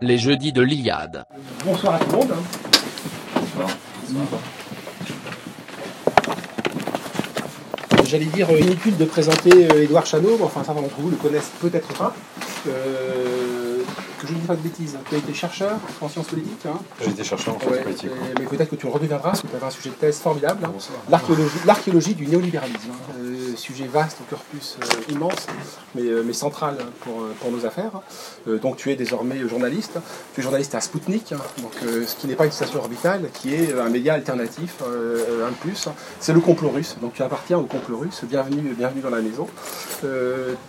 Les jeudis de l'Iliade. Bonsoir à tout le monde. J'allais dire euh, inutile de présenter euh, Édouard Chanot, mais enfin certains d'entre vous le connaissent peut-être pas. Euh, que je ne dis pas de bêtises. Tu as été chercheur en sciences politiques. Hein. J'ai été chercheur en sciences Ouais, politiques. mais peut-être que tu le redeviendras, parce que tu avais un sujet de thèse formidable. hein. L'archéologie, du néolibéralisme. hein. Euh, sujet vaste, au corpus euh, immense, mais, euh, mais central pour, euh, nos affaires. Donc tu es désormais journaliste. Tu es journaliste à Spoutnik, hein, donc, ce qui n'est pas une station orbitale, qui est un média alternatif, un plus. C'est le complot russe. Donc tu appartiens au complot russe. Bienvenue, bienvenue dans la maison.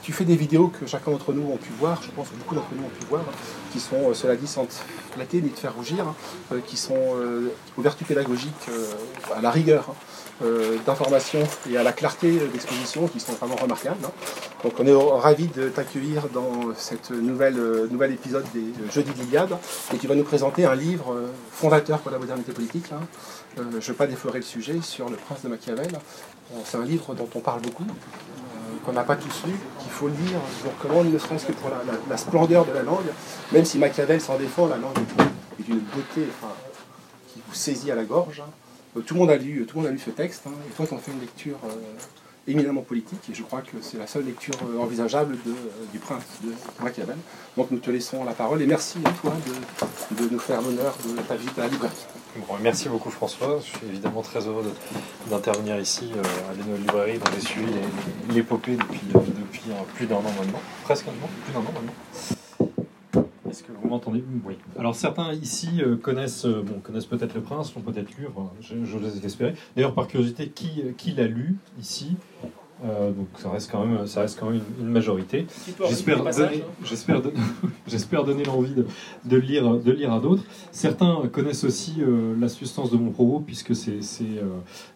Tu fais des vidéos que chacun d'entre nous ont pu voir, je pense que beaucoup d'entre nous ont pu voir, qui sont, cela dit, sans te flatter ni te faire rougir, hein, qui sont aux vertus pédagogiques, à la rigueur hein, d'information et à la clarté d'exposition qui sont vraiment remarquables. hein. Donc on est ravis de t'accueillir dans cette nouvelle, euh, nouvel épisode des euh, Jeudis et tu vas nous présenter un livre euh, fondateur pour la modernité politique. hein. Euh, je ne vais pas déflorer le sujet sur le prince de Machiavel. C'est un livre dont on parle beaucoup, qu'on n'a pas tous lu, qu'il faut lire. Je vous recommande, ne serait-ce que pour la, splendeur de la langue. Même si Machiavel s'en défend, la langue est d'une beauté qui vous saisit à la gorge. hein. Tout le monde a lu, tout le monde a lu ce texte. hein, et toi, tu en fais une lecture éminemment politique. Et je crois que c'est la seule lecture euh, envisageable euh, du prince de Machiavel. Donc nous te laissons la parole. Et merci à toi de, nous faire l'honneur de ta visite à la librairie. Bon, merci beaucoup François. Je suis évidemment très heureux d'intervenir ici euh, à l'Eno Librairie dont j'ai suivi l'épopée depuis, depuis plus d'un an maintenant. Presque un an, plus d'un an maintenant. Vous m'entendez Oui. Alors certains ici euh, connaissent, euh, connaissent peut-être le prince, l'ont peut-être lu, je, je les espérer. D'ailleurs, par curiosité, qui, qui l'a lu ici? Euh, Donc ça reste quand même, ça reste quand même une, une majorité. J'espère donner, j'espère don- j'espère donner l'envie de, lire, de le lire à d'autres. Certains connaissent aussi euh, la substance de mon propos, puisque c'est, euh,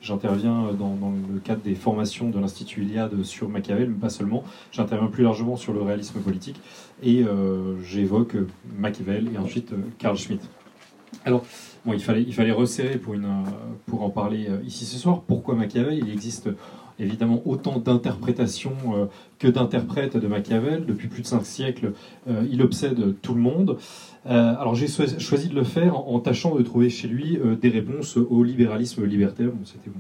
j'interviens dans, dans le cadre des formations de l'Institut Iliade sur Machiavel, mais pas seulement. J'interviens plus largement sur le réalisme politique et j'évoque Machiavel et ensuite Carl Schmitt. Alors, bon, il fallait, il fallait resserrer pour, une, pour en parler ici ce soir. Pourquoi Machiavel? Il existe évidemment autant d'interprétations euh, que d'interprètes de Machiavel. Depuis plus de cinq siècles, euh, il obsède tout le monde. Euh, alors j'ai choisi de le faire en, tâchant de trouver chez lui des réponses au libéralisme libertaire. C'était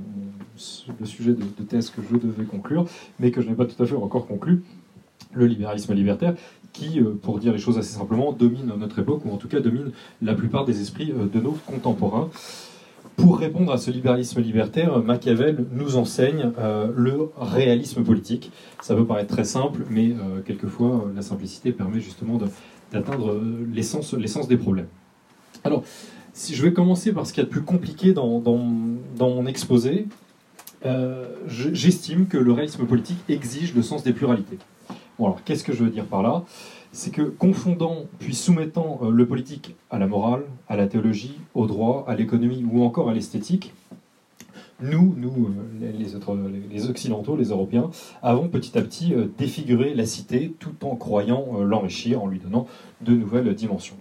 le sujet de, thèse que je devais conclure, mais que je n'ai pas tout à fait encore conclu. Le libéralisme libertaire, qui, pour dire les choses assez simplement, domine notre époque, ou en tout cas domine la plupart des esprits de nos contemporains. Pour répondre à ce libéralisme libertaire, Machiavel nous enseigne euh, le réalisme politique. Ça peut paraître très simple, mais euh, quelquefois euh, la simplicité permet justement d'atteindre l'essence des problèmes. Alors, si je vais commencer par ce qu'il y a de plus compliqué dans, mon exposé, je- j'estime que le réalisme politique exige le sens des pluralités. Bon, alors, qu'est-ce que je veux dire par là? C'est que confondant puis soumettant euh, le politique à la morale, à la théologie, au droit, à l'économie ou encore à l'esthétique, nous, nous euh, les, Occidentaux, les Européens, avons petit à petit euh, défiguré la cité tout en croyant l'enrichir, en lui donnant de nouvelles dimensions.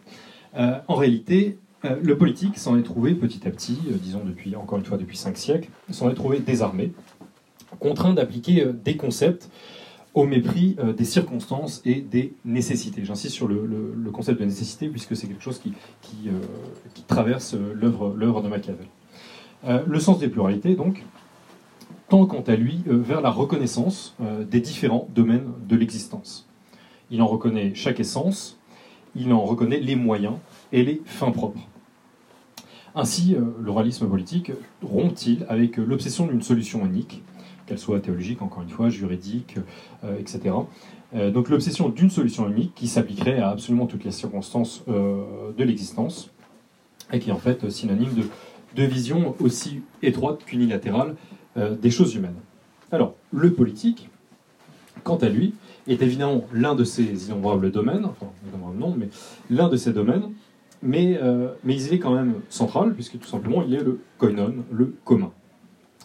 En réalité, le politique s'en est trouvé petit à petit, disons depuis encore une fois depuis cinq siècles, s'en est trouvé désarmé, contraint d'appliquer des concepts au mépris euh, des circonstances et des nécessités. J'insiste sur le, concept de nécessité puisque c'est quelque chose qui, qui, euh, traverse euh, l'œuvre de Machiavel. Le sens des pluralités, donc, tend quant à lui vers la reconnaissance des différents domaines de l'existence. Il en reconnaît chaque essence, il en reconnaît les moyens et les fins propres. Ainsi, le réalisme politique rompt-il avec l'obsession d'une solution unique, qu'elle soit théologique, encore une fois, juridique, euh, etc. Euh, donc l'obsession d'une solution unique qui s'appliquerait à absolument toutes les circonstances euh, de l'existence et qui est en fait synonyme de, de vision aussi étroite qu'unilatérale des choses humaines. Alors, le politique, quant à lui, est évidemment l'un de ces innombrables domaines, enfin, innombrables non, mais l'un de ces domaines, mais, mais il est quand même central, puisque tout simplement il est le koinon, le commun.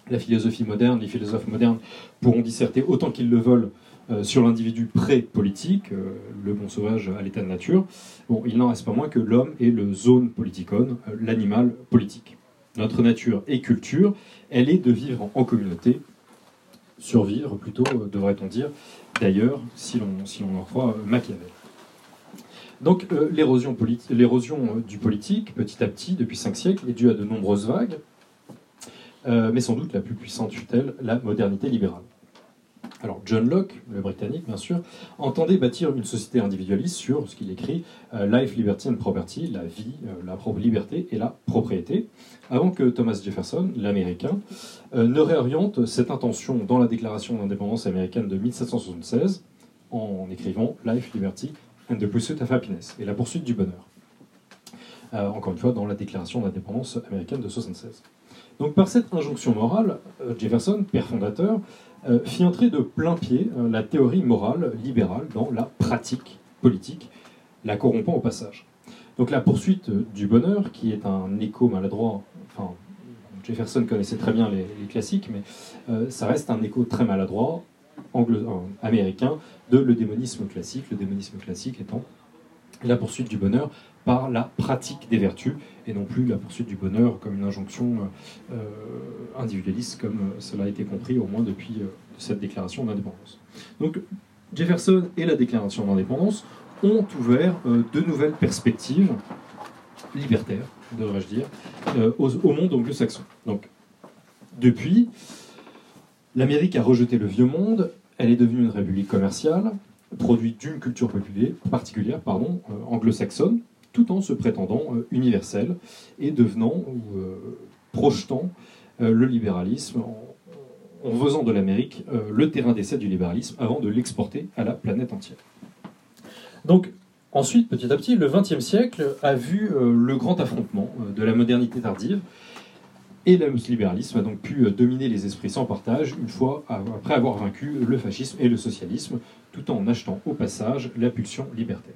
La philosophie moderne, les philosophes modernes pourront disserter autant qu'ils le veulent euh, sur l'individu pré-politique, euh, le bon sauvage à l'état de nature. Bon, il n'en reste pas moins que l'homme est le zone politikon, euh, l'animal politique. Notre nature et culture, elle est de vivre en communauté, survivre plutôt, devrait-on dire, d'ailleurs, si l'on si en croit Machiavel. Donc l'érosion du politique, petit à petit, depuis cinq siècles, est due à de nombreuses vagues, mais sans doute la plus puissante fut-elle la modernité libérale. Alors John Locke, le britannique bien sûr, entendait bâtir une société individualiste sur ce qu'il écrit Life, Liberty and Property, la vie, la propre liberté et la propriété, avant que Thomas Jefferson, l'américain, euh, ne réoriente cette intention dans la Déclaration d'indépendance américaine de 1776 en écrivant Life, Liberty and the Pursuit of Happiness et la poursuite du bonheur. Euh, encore une fois, dans la Déclaration d'indépendance américaine de 1776. Donc par cette injonction morale, euh, Jefferson, père fondateur, fit entrer de plein pied la théorie morale libérale dans la pratique politique, la corrompant au passage. Donc la poursuite du bonheur, qui est un écho maladroit enfin, Jefferson connaissait très bien les, classiques, mais euh, ça reste un écho très maladroit euh, américain de le démonisme classique, le démonisme classique étant la poursuite du bonheur par la pratique des vertus et non plus la poursuite du bonheur comme une injonction euh, individualiste comme cela a été compris au moins depuis cette déclaration d'indépendance. Donc Jefferson et la déclaration d'indépendance ont ouvert de nouvelles perspectives libertaires devrais-je dire, euh, au, monde anglo-saxon. Donc, depuis, l'Amérique a rejeté le vieux monde, elle est devenue une république commerciale, produite d'une culture particulière pardon, euh, anglo-saxonne, tout en se prétendant euh, universelle et devenant ou projetant le libéralisme en, faisant de l'Amérique le terrain d'essai du libéralisme avant de l'exporter à la planète entière. Donc, Ensuite, petit à petit, le XXe siècle a vu euh, le grand affrontement euh, de la modernité tardive et le libéralisme a donc pu euh, dominer les esprits sans partage une fois après avoir vaincu le fascisme et le socialisme, tout en achetant au passage la pulsion libertaire.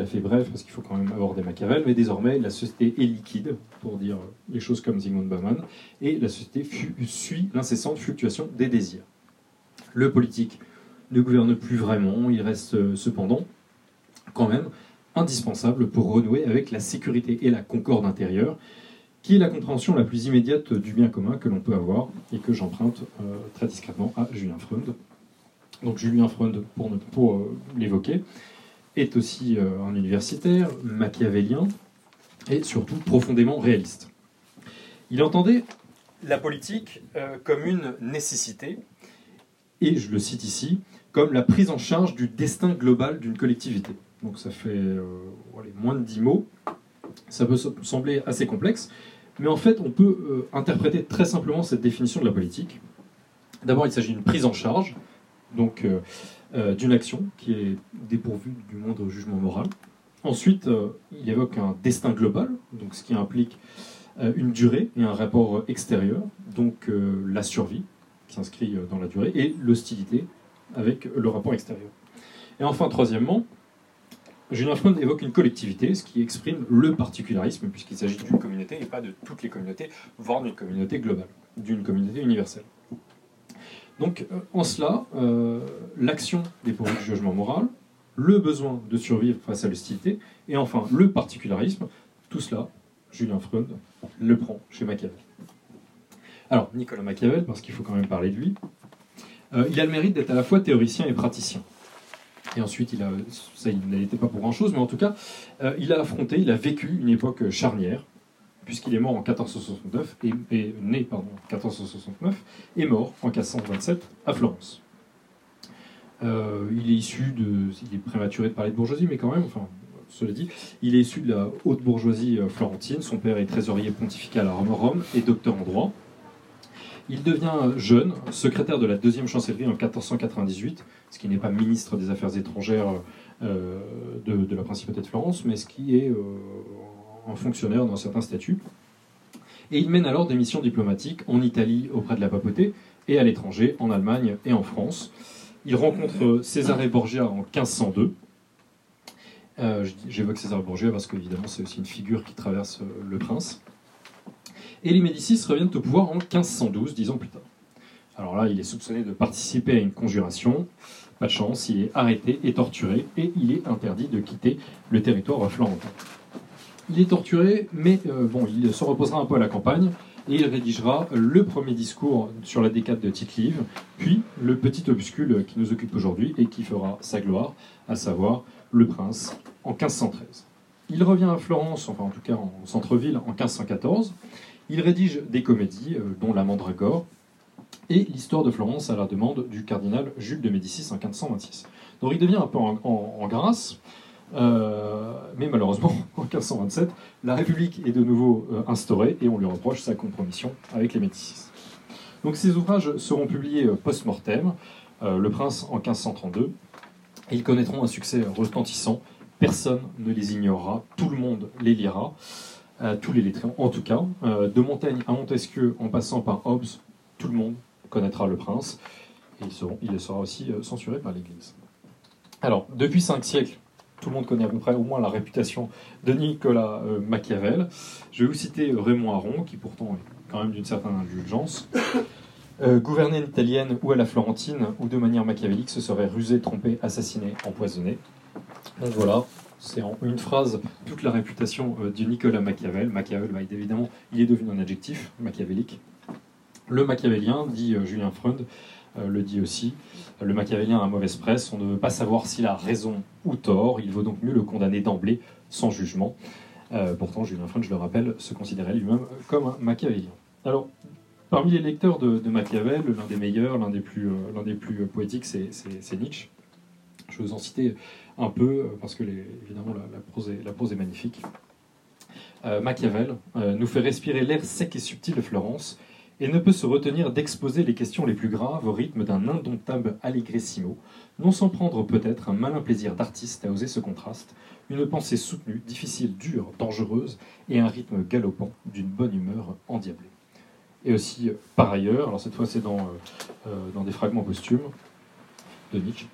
La fais bref parce qu'il faut quand même aborder Machiavel, mais désormais la société est liquide, pour dire les choses comme Zygmunt Bauman, et la société suit l'incessante fluctuation des désirs. Le politique ne gouverne plus vraiment, il reste cependant quand même indispensable pour renouer avec la sécurité et la concorde intérieure, qui est la compréhension la plus immédiate du bien commun que l'on peut avoir et que j'emprunte euh, très discrètement à Julien Freund. Donc Julien Freund, pour, pour euh, l'évoquer, est aussi euh, un universitaire, machiavélien et surtout profondément réaliste. Il entendait la politique comme une nécessité, et je le cite ici, comme la prise en charge du destin global d'une collectivité donc ça fait euh, moins de 10 mots. Ça peut sembler assez complexe, mais en fait on peut euh, interpréter très simplement cette définition de la politique. D'abord il s'agit d'une prise en charge, donc euh, d'une action qui est dépourvue du moindre jugement moral. Ensuite, il évoque un destin global, donc ce qui implique une durée et un rapport extérieur, donc la survie qui s'inscrit dans la durée, et l'hostilité avec le rapport extérieur. Et enfin, troisièmement, Julien Freund évoque une collectivité, ce qui exprime le particularisme, puisqu'il s'agit d'une communauté et pas de toutes les communautés, voire d'une communauté globale, d'une communauté universelle. Donc, euh, en cela, euh, l'action dépourvue du jugement moral, le besoin de survivre face à l'hostilité, et enfin le particularisme, tout cela, Julien Freund le prend chez Machiavel. Alors, Nicolas Machiavel, parce qu'il faut quand même parler de lui, euh, il a le mérite d'être à la fois théoricien et praticien. Et ensuite, il a, ça, il n'était pas pour grand-chose, mais en tout cas, il a affronté, il a vécu une époque charnière, puisqu'il est mort en 1469, et, né pardon, en 1469, et mort en 1527 à Florence. Euh, il est issu de, il est prématuré de parler de bourgeoisie, mais quand même, enfin, cela dit, il est issu de la haute bourgeoisie euh, florentine. Son père est trésorier pontifical à Rome et docteur en droit. Il devient jeune secrétaire de la deuxième chancellerie en 1498, ce qui n'est pas ministre des Affaires étrangères euh, de, la principauté de Florence, mais ce qui est un fonctionnaire dans certains statuts. Et il mène alors des missions diplomatiques en Italie auprès de la papauté et à l'étranger, en Allemagne et en France. Il rencontre César Borgia en 1502. Euh, j'évoque César Borgia parce qu'évidemment c'est aussi une figure qui traverse le prince. Et les Médicis reviennent au pouvoir en 1512, dix ans plus tard. Alors là, il est soupçonné de participer à une conjuration. Pas de chance, il est arrêté et torturé, et il est interdit de quitter le territoire florentin. Il est torturé, mais euh, il se reposera un peu à la campagne et il rédigera le premier discours sur la décade de Tite-Live, puis le petit opuscule qui nous occupe aujourd'hui et qui fera sa gloire, à savoir Le Prince, en 1513. Il revient à Florence, enfin en tout cas en centre-ville, en 1514. Il rédige des comédies, euh, dont La Mandragore, et l'histoire de Florence à la demande du cardinal Jules de Médicis en 1526. Donc il devient un peu en grâce, euh, mais malheureusement, en 1527, la République est de nouveau euh, instaurée et on lui reproche sa compromission avec les Médicis. Donc ces ouvrages seront publiés euh, post-mortem, Le Prince en 1532, et ils connaîtront un succès retentissant. Personne ne les ignorera, tout le monde les lira, tous les lettrés en tout cas. De Montaigne à Montesquieu, en passant par Hobbes, tout le monde connaîtra Le Prince, et ils seront- il sera aussi censuré par l'Église. Alors, depuis cinq siècles, tout le monde connaît à peu près au moins la réputation de Nicolas euh, Machiavel. Je vais vous citer Raymond Aron, qui pourtant est quand même d'une certaine indulgence. Euh, gouverner une italienne ou à la Florentine, ou de manière machiavélique, ce serait rusé, trompé, assassiné, empoisonné. Donc voilà, c'est en une phrase toute la réputation euh, du Nicolas Machiavel. Machiavel, bah, évidemment, il est devenu un adjectif, machiavélique. Le machiavélien, dit euh, Julien Freund, euh, le dit aussi, euh, le machiavélien a mauvaise presse, on ne veut pas savoir s'il a raison ou tort, il vaut donc mieux le condamner d'emblée, sans jugement. Euh, pourtant, Julien Freund, je le rappelle, se considérait lui-même comme un machiavélien. Alors, parmi les lecteurs de, Machiavel, l'un des meilleurs, l'un des plus, euh, l'un des plus euh, poétiques, c'est, Nietzsche. Je vais vous en citer un peu, euh, parce que évidemment la, prose est, magnifique. Euh, Machiavel euh, nous fait respirer l'air sec et subtil de Florence et ne peut se retenir d'exposer les questions les plus graves au rythme d'un indomptable allegrissimo, non sans prendre peut-être un malin plaisir d'artiste à oser ce contraste, une pensée soutenue, difficile, dure, dangereuse, et un rythme galopant d'une bonne humeur endiablée. Et aussi, euh, par ailleurs, alors cette fois c'est dans, euh, euh, des fragments posthumes de Nietzsche,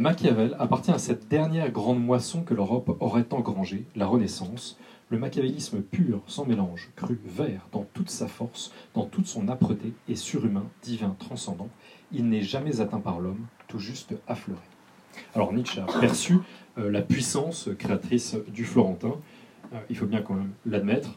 Machiavel appartient à cette dernière grande moisson que l'Europe aurait engrangée, la Renaissance, le machiavélisme pur, sans mélange, cru, vert, dans toute sa force, dans toute son âpreté, et surhumain, divin, transcendant, il n'est jamais atteint par l'homme, tout juste affleuré. Alors Nietzsche a perçu euh, la puissance créatrice du Florentin, Euh, il faut bien quand même l'admettre,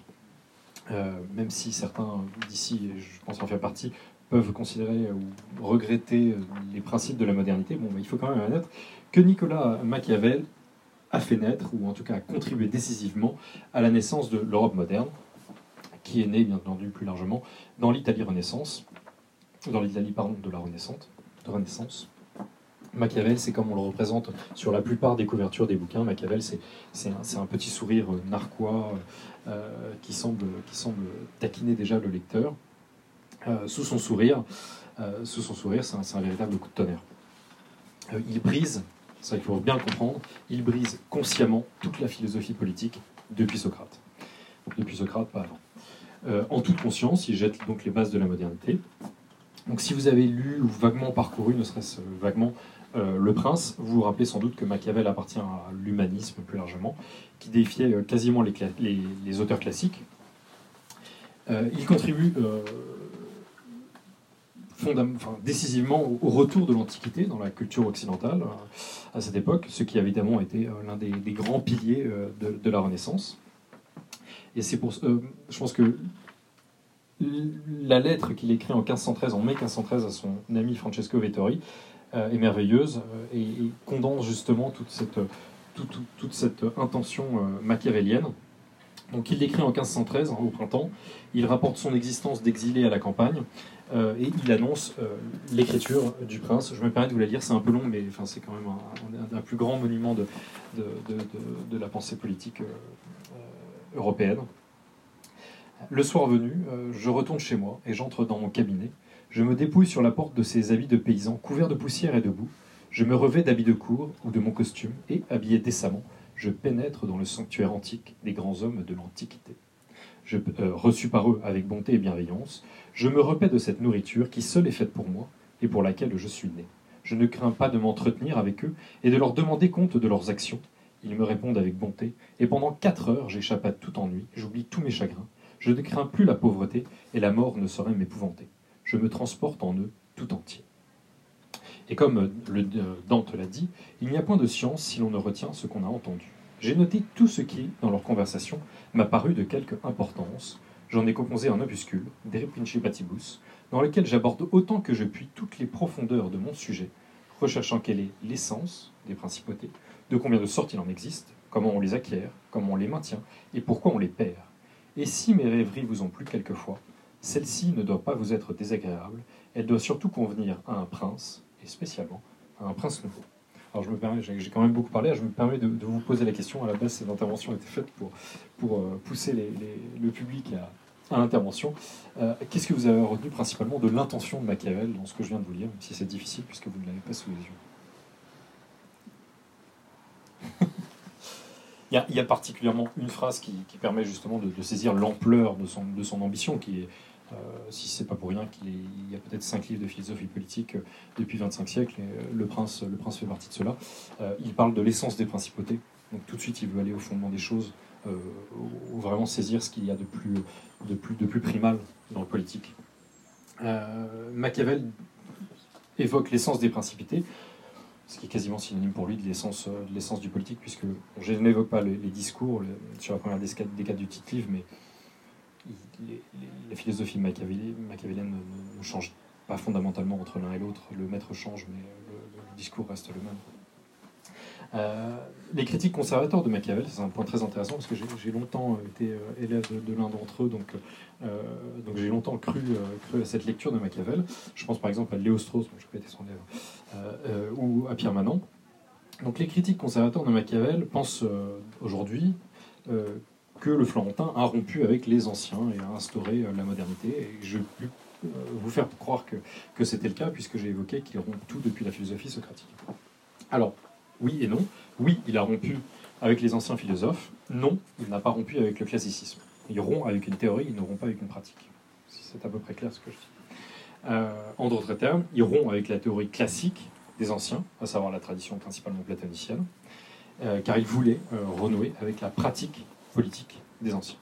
Euh, même si certains d'ici, je pense en faire partie, peuvent considérer ou regretter les principes de la modernité, il faut quand même admettre que Nicolas Machiavel a fait naître, ou en tout cas a contribué décisivement à la naissance de l'Europe moderne, qui est née, bien entendu, plus largement dans l'Italie Renaissance, dans l'Italie, de la Renaissance, de. Machiavel, c'est comme on le représente sur la plupart des couvertures des bouquins. Machiavel, c'est un, un petit sourire euh, narquois euh, qui, semble, qui semble taquiner déjà le lecteur. Euh, sous son sourire, c'est un, un véritable coup de tonnerre. Il brise, ça il faut bien le comprendre, il brise consciemment toute la philosophie politique depuis Socrate. Depuis Socrate, pas avant. Euh, en toute conscience, il jette donc les bases de la modernité. Donc si vous avez lu ou vaguement parcouru, ne serait-ce vaguement, euh, Le Prince, vous vous rappelez sans doute que Machiavel appartient à l'humanisme plus largement, qui défiait euh, quasiment les, auteurs classiques. Il contribue décisivement au, retour de l'Antiquité dans la culture occidentale euh, à cette époque, ce qui a évidemment été euh, l'un des, grands piliers euh, de, la Renaissance. Et c'est pour, je pense que la lettre qu'il écrit en 1513, en mai 1513, à son ami Francesco Vettori, est merveilleuse et, condense justement toute cette, toute, toute- cette intention machiavélienne. Donc il l'écrit en 1513, hein, au printemps. Il rapporte son existence d'exilé à la campagne euh, et il annonce euh, l'écriture du prince. Je me permets de vous la lire, c'est un peu long, mais c'est quand même un, un- un plus grand monument de, la pensée politique euh, européenne. Le soir venu, je retourne chez moi et j'entre dans mon cabinet. Je me dépouille sur la porte de ces habits de paysan couverts de poussière et de boue. Je me revais d'habits de cour ou de mon costume et, habillé décemment, je pénètre dans le sanctuaire antique des grands hommes de l'Antiquité. Je, euh, reçu par eux avec bonté et bienveillance, je me repais de cette nourriture qui seule est faite pour moi et pour laquelle je suis né. Je ne crains pas de m'entretenir avec eux et de leur demander compte de leurs actions. Ils me répondent avec bonté, et pendant quatre heures j'échappe à tout ennui, j'oublie tous mes chagrins, je ne crains plus la pauvreté, et la mort ne saurait m'épouvanter. Je me transporte en eux tout entier. Et comme euh, le, euh, Dante l'a dit, il n'y a point de science si l'on ne retient ce qu'on a entendu. J'ai noté tout ce qui, dans leur conversation, m'a paru de quelque importance. J'en ai composé un opuscule, De Principatibus, dans lequel j'aborde autant que je puis toutes les profondeurs de mon sujet, recherchant quelle est l'essence des principautés, de combien de sortes il en existe, comment on les acquiert, comment on les maintient, et pourquoi on les perd. Et si mes rêveries vous ont plu quelquefois, celle-ci ne doit pas vous être désagréable, elle doit surtout convenir à un prince, et spécialement à un prince nouveau. Alors je me permets, j'ai quand même beaucoup parlé, je me permets de, vous poser la question. À la base, cette intervention était faite pour, pour euh, pousser le public à, à l'intervention. Euh, qu'est-ce que vous avez retenu principalement de l'intention de Machiavel dans ce que je viens de vous lire, même si c'est difficile puisque vous ne l'avez pas sous les yeux? Il, y a, particulièrement une phrase qui, permet justement de, saisir l'ampleur de son, de son ambition, qui est si c'est pas pour rien qu'il y a peut-être cinq livres de philosophie politique euh, depuis 25 siècles, et euh, le, prince, le prince fait partie de cela. il parle de l'essence des principautés, donc tout de suite il veut aller au fondement des choses, ou vraiment saisir ce qu'il y a de plus, de, plus, de plus primal dans le politique. Machiavel évoque l'essence des principautés, ce qui est quasiment synonyme pour lui de l'essence, du politique, puisque je n'évoque pas les, discours sur la première décade, du titre livre, mais la philosophie machiavélienne ne, change pas fondamentalement entre l'un et l'autre. Le maître change, mais le, discours reste le même. Euh, les critiques conservateurs de Machiavel, c'est un point très intéressant parce que j'ai longtemps été euh, élève de, l'un d'entre eux, donc, euh, donc j'ai longtemps cru, à cette lecture de Machiavel. Je pense par exemple à Léo Strauss, je pas été son élève, ou à Pierre Manon. Donc les critiques conservateurs de Machiavel pensent aujourd'hui que le Florentin a rompu avec les anciens et a instauré euh, la modernité. Je peux euh, vous faire croire que, c'était le cas, puisque j'ai évoqué qu'il rompt tout depuis la philosophie socratique. Alors, oui et non. Oui, il a rompu avec les anciens philosophes. Non, il n'a pas rompu avec le classicisme. Il rompt avec une théorie, il ne rompt pas avec une pratique. C'est à peu près clair ce que je dis. Euh, en d'autres termes, il rompt avec la théorie classique des anciens, à savoir la tradition principalement platonicienne, car il voulait renouer avec la pratique politique des anciens.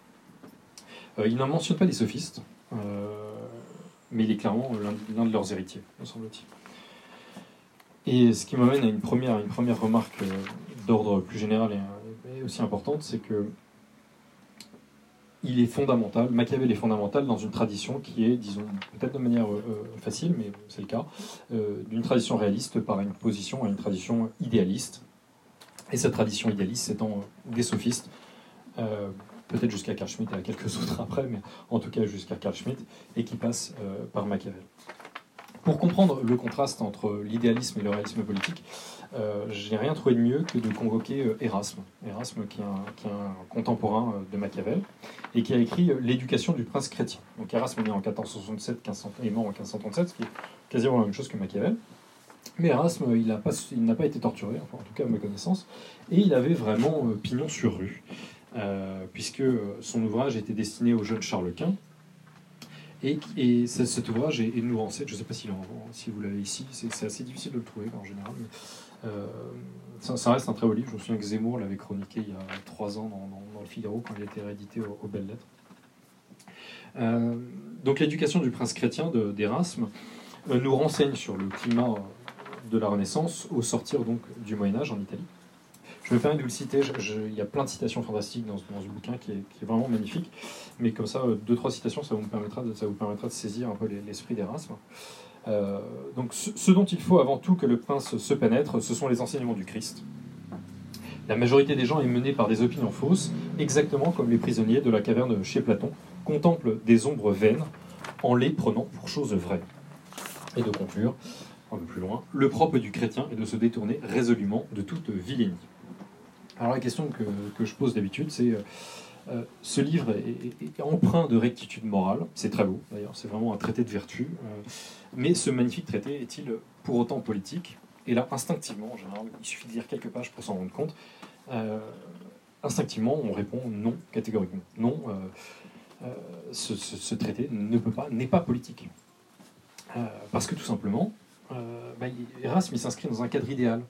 Euh, il n'en mentionne pas les sophistes, euh, mais il est clairement l'un de leurs héritiers, me semble-t-il. Et ce qui m'amène à une première, une première remarque euh, d'ordre plus général et, aussi importante, c'est que il est fondamental, Machiavel est fondamental dans une tradition qui est, disons, peut-être de manière facile, mais c'est le cas, d'une tradition réaliste par une position à une tradition idéaliste. Et cette tradition idéaliste étant des sophistes, euh, peut-être jusqu'à Carl Schmitt et à quelques autres après, mais en tout cas jusqu'à Carl Schmitt, et qui passe euh, par Machiavel. Pour comprendre le contraste entre l'idéalisme et le réalisme politique, euh, je n'ai rien trouvé de mieux que de convoquer Erasme. Erasme qui est, un, contemporain de Machiavel et qui a écrit L'éducation du prince chrétien. Donc Erasme est né en 1467 et mort en 1537, ce qui est quasiment la même chose que Machiavel. Mais Erasme, il n'a pas, pas, été torturé, enfin, en tout cas à ma connaissance, et il avait vraiment pignon sur rue. Euh, puisque son ouvrage était destiné au jeune Charles Quint. Et, et cet ouvrage est, est nuancé. Je ne sais pas si, si vous l'avez ici, c'est assez difficile de le trouver en général. Mais, euh, ça, reste un très beau livre. Je me souviens que Zemmour l'avait chroniqué il y a trois ans dans, le Figaro quand il était réédité aux, Belles Lettres. Euh, donc l'éducation du prince chrétien d'Erasme nous renseigne sur le climat de la Renaissance au sortir donc du Moyen Âge en Italie. Je me permets de vous le citer, il y a plein de citations fantastiques dans, ce bouquin qui est, vraiment magnifique, mais comme ça, euh, deux, trois citations, ça vous permettra de, ça vous permettra de saisir un peu l'esprit d'Erasme. Euh, donc ce, dont il faut avant tout que le prince se pénètre, ce sont les enseignements du Christ. La majorité des gens est menée par des opinions fausses, exactement comme les prisonniers de la caverne chez Platon contemplent des ombres vaines en les prenant pour choses vraies. Et de conclure, un peu plus loin, le propre du chrétien est de se détourner résolument de toute vilainie. Alors la question que, je pose d'habitude, c'est euh, euh, ce livre est, empreint de rectitude morale, c'est très beau d'ailleurs, c'est vraiment un traité de vertu, euh, mais ce magnifique traité est-il pour autant politique? Et là, instinctivement, en général, il suffit de lire quelques pages pour s'en rendre compte, instinctivement, on répond non, catégoriquement. Non, ce, traité ne peut pas, n'est pas politique. parce que tout simplement, bah, Erasme s'inscrit dans un cadre idéal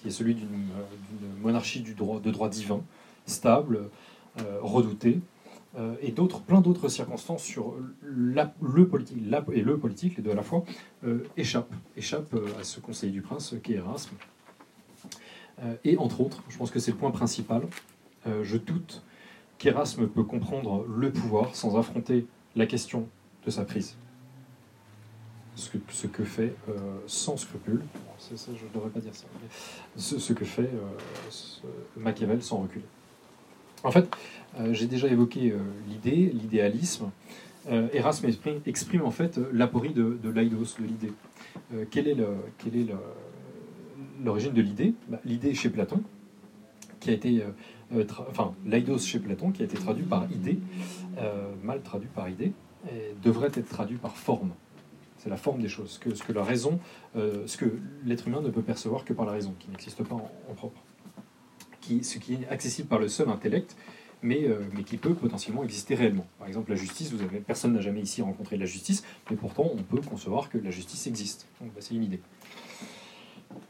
qui est celui d'une euh, monarchie de droit divin, stable, euh, redoutée, euh, et plein d'autres circonstances sur le politique et le politique, les deux à la fois, échappent, échappent à ce conseil du prince qui est Erasme. et entre autres, je pense que c'est le point principal, Euh, je doute qu'Erasme peut comprendre le pouvoir sans affronter la question de sa prise. Ce que, ce que fait euh, sans scrupule, ça, je ne devrais pas dire ça, mais ce, ce que fait euh, ce- Machiavel sans recul. En fait, euh, j'ai déjà évoqué l'idée, l'idéalisme. Erasme exprime, exprime en fait l'aporie de, de l'aidos, de l'idée. Quelle est le- quelle est le- l'origine de l'idée? Bah, L'idée chez Platon, qui a été, enfin, l'aidos chez Platon, qui a été traduit par idée, mal traduit par idée, et devrait être traduit par forme. C'est la forme des choses, ce que, la raison, euh, ce que l'être humain ne peut percevoir que par la raison, qui n'existe pas en, propre, qui, ce qui est accessible par le seul intellect, mais, euh, mais qui peut potentiellement exister réellement. Par exemple, la justice, vous avez, personne n'a jamais ici rencontré la justice, mais pourtant on peut concevoir que la justice existe. Donc bah, c'est une idée.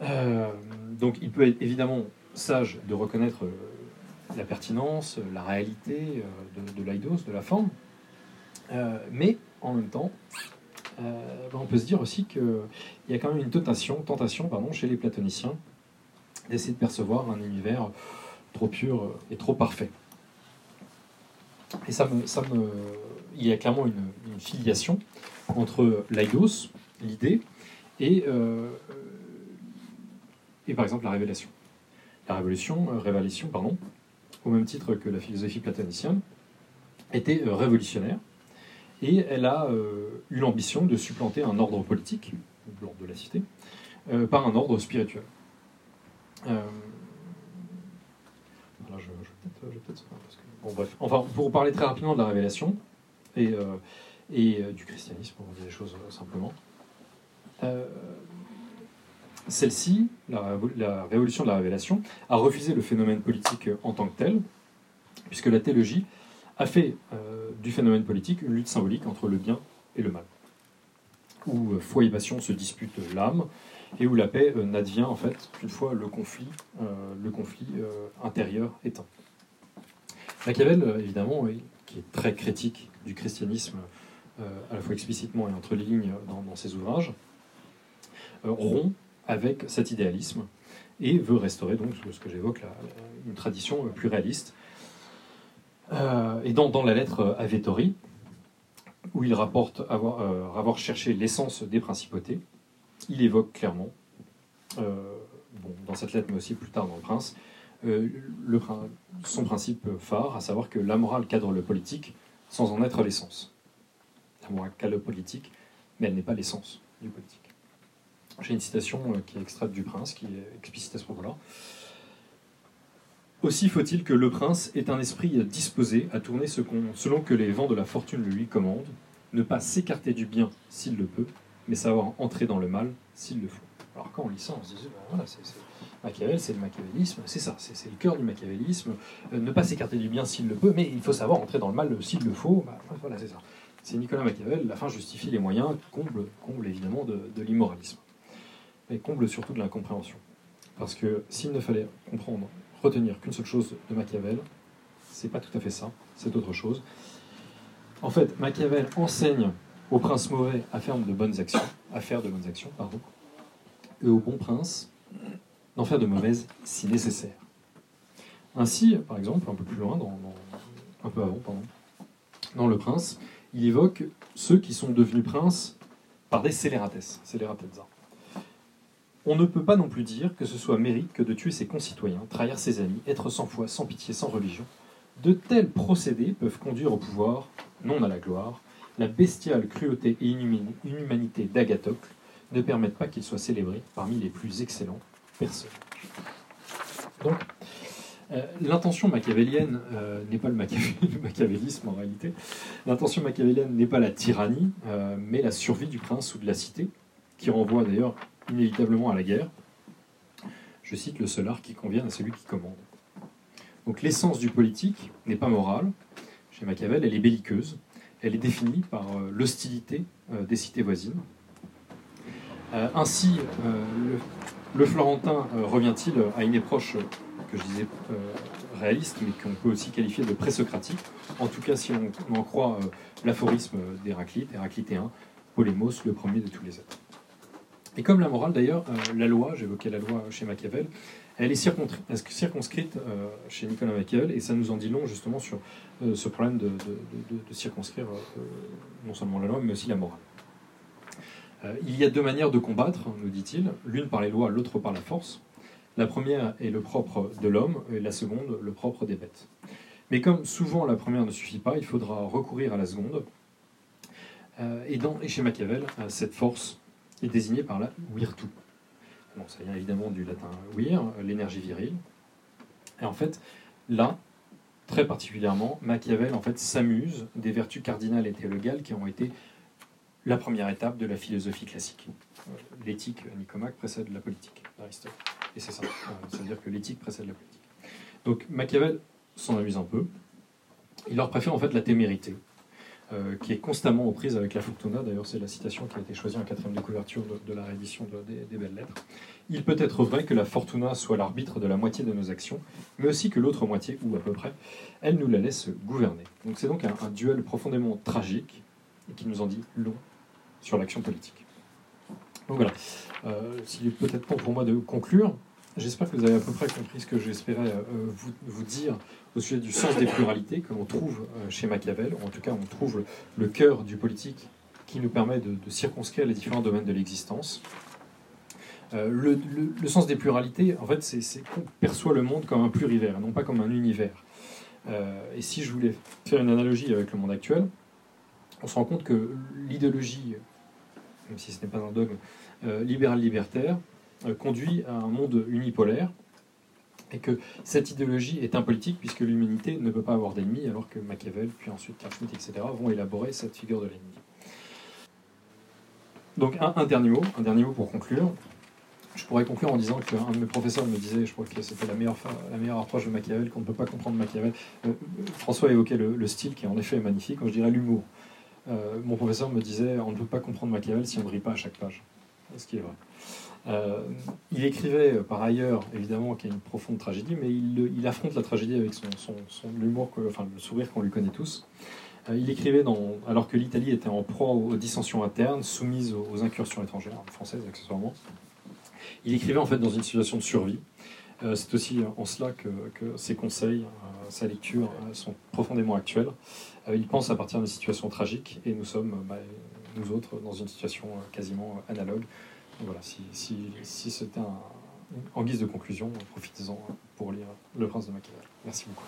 Euh, donc il peut être évidemment sage de reconnaître la pertinence, la réalité de, de de la forme, mais en même temps, on peut se dire aussi qu'il y a quand même une tentation, tentation pardon, chez les platoniciens d'essayer de percevoir un univers trop pur et trop parfait. Et ça me, ça me, il y a clairement une, filiation entre l'aidos, l'idée, et, euh, et par exemple la révélation. La révolution, euh, révélation, pardon, au même titre que la philosophie platonicienne, était euh, révolutionnaire et elle a eu l'ambition de supplanter un ordre politique, l'ordre de la cité, euh, par un ordre spirituel. Euh, bon, bref. Enfin, pour parler très rapidement de la révélation et, euh, du christianisme, pour dire les choses simplement. Celle-ci, la révolution de la révélation, a refusé le phénomène politique en tant que tel, puisque la théologie a fait euh, du phénomène politique une lutte symbolique entre le bien et le mal, où euh, foi et passion se disputent l'âme, et où la paix euh, n'advient en fait qu'une fois le conflit, le conflit intérieur éteint. Machiavel, évidemment, qui est très critique du christianisme, à la fois explicitement et entre lignes dans, ses ouvrages, rompt avec cet idéalisme et veut restaurer donc ce que j'évoque, la- une tradition plus réaliste. Euh, et dans, la lettre à Vettori, où il rapporte avoir, euh, avoir cherché l'essence des principautés, il évoque clairement, euh, dans cette lettre, mais aussi plus tard dans le Prince, euh, son principe phare, à savoir que la morale cadre le politique sans en être l'essence. La morale cadre le politique, mais elle n'est pas l'essence du politique. J'ai une citation euh, qui est extraite du Prince, qui est explicite à ce propos-là. Aussi faut-il que le prince ait un esprit disposé à tourner selon que les vents de la fortune lui commandent, ne pas s'écarter du bien s'il le peut, mais savoir entrer dans le mal s'il le faut. Alors quand on lit ça, on se dit, ben voilà, c'est, Machiavel, c'est le machiavélisme, c'est ça, c'est, le cœur du machiavélisme, Euh, ne pas s'écarter du bien s'il le peut, mais il faut savoir entrer dans le mal s'il le faut, Bah, voilà, c'est ça. C'est Nicolas Machiavel, la fin justifie les moyens, comble, comble évidemment de, de l'immoralisme, mais comble surtout de l'incompréhension. Parce que s'il ne fallait comprendre, retenir qu'une seule chose de Machiavel, c'est pas tout à fait ça, c'est autre chose. En fait, Machiavel enseigne au prince mauvais à faire de bonnes actions, à faire de bonnes actions, pardon, et au bon prince d'en faire de mauvaises si nécessaire. Ainsi, par exemple, un peu plus loin, dans, un peu avant, pardon, dans Le Prince, il évoque ceux qui sont devenus princes par des scélératesses, scélératezza. On ne peut pas non plus dire que ce soit mérite que de tuer ses concitoyens, trahir ses amis, être sans foi, sans pitié, sans religion. De tels procédés peuvent conduire au pouvoir, non à la gloire. La bestiale cruauté et inhumani- inhumanité d'Agathocle ne permettent pas qu'il soit célébré parmi les plus excellents personnages. Donc, euh, l'intention machiavélienne euh, n'est pas le, machiavé- machiavélisme en réalité. L'intention machiavélienne n'est pas la tyrannie, euh, mais la survie du prince ou de la cité, qui renvoie d'ailleurs inévitablement à la guerre. Je cite le seul art qui convient à celui qui commande. Donc l'essence du politique n'est pas morale. Chez Machiavel, elle est belliqueuse. Elle est définie par euh, l'hostilité euh, des cités voisines. Euh, ainsi, le, Florentin revient-il à une approche que je disais réaliste, mais qu'on peut aussi qualifier de présocratique. En tout cas, si on, on en croit l'aphorisme d'Héraclite, Héraclitéen, Polémos, le premier de tous les êtres. Et comme la morale d'ailleurs, euh, la loi, j'évoquais la loi chez Machiavel, elle est circonscrite, euh, chez Nicolas Machiavel, et ça nous en dit long justement sur euh, ce problème de, circonscrire non seulement la loi, mais aussi la morale. Il y a deux manières de combattre, nous dit-il, l'une par les lois, l'autre par la force. La première est le propre de l'homme, et la seconde le propre des bêtes. Mais comme souvent la première ne suffit pas, il faudra recourir à la seconde. Et, et chez Machiavel, cette force est désignée par la virtu. Bon, ça vient évidemment du latin vir, l'énergie virile. Et en fait, là, très particulièrement, Machiavel en fait s'amuse des vertus cardinales et théologales qui ont été la première étape de la philosophie classique. Euh, L'éthique, Nicomaque, précède la politique d'Aristote. Et c'est ça. Euh, C'est-à-dire que l'éthique précède la politique. Donc Machiavel s'en amuse un peu. Il leur préfère en fait la témérité, euh, qui est constamment aux prises avec la fortuna. D'ailleurs, c'est la citation qui a été choisie en quatrième de couverture de, la réédition de- des, belles lettres. Il peut être vrai que la fortuna soit l'arbitre de la moitié de nos actions, mais aussi que l'autre moitié, ou à peu près, elle nous la laisse gouverner. Donc c'est donc un, un duel profondément tragique et qui nous en dit long sur l'action politique. Donc voilà. Euh, S'il est peut-être temps pour moi de conclure, j'espère que vous avez à peu près compris ce que j'espérais euh, vous, vous dire au sujet du sens des pluralités que l'on trouve euh, chez Machiavel, ou en tout cas on trouve le, cœur du politique qui nous permet de, circonscrire les différents domaines de l'existence. Euh, le, le- sens des pluralités, en fait, c'est qu'on perçoit le monde comme un plurivers, non pas comme un univers. Et si je voulais faire une analogie avec le monde actuel, on se rend compte que l'idéologie, même si ce n'est pas un dogme, euh, libéral-libertaire, euh, conduit à un monde unipolaire, et que cette idéologie est impolitique puisque l'humanité ne peut pas avoir d'ennemis, alors que Machiavel, puis ensuite Carl Schmitt, etc., vont élaborer cette figure de l'ennemi. Donc un, dernier mot, un dernier mot pour conclure. Je pourrais conclure en disant qu'un de mes professeurs me disait, je crois que c'était la meilleure, la meilleure approche de Machiavel, qu'on ne peut pas comprendre Machiavel. Euh, François évoquait le, le style qui en effet est magnifique, moi je dirais l'humour. Euh, mon professeur me disait, on ne peut pas comprendre Machiavel si on ne rit pas à chaque page. Ce qui est vrai? Euh, il écrivait euh, par ailleurs, évidemment, qu'il y a une profonde tragédie, mais il, affronte la tragédie avec son, humour, enfin le sourire qu'on lui connaît tous. Euh, il écrivait alors que l'Italie était en proie aux dissensions internes, soumise aux, incursions étrangères, françaises accessoirement. Il écrivait en fait dans une situation de survie. C'est aussi en cela que, ses conseils, sa lecture sont profondément actuels. Il pense à partir d'une situation tragique et nous sommes, bah, nous autres, dans une situation quasiment analogue. Voilà, si, si, si c'était en guise de conclusion, profitez-en pour lire Le Prince de Machiavel. Merci beaucoup.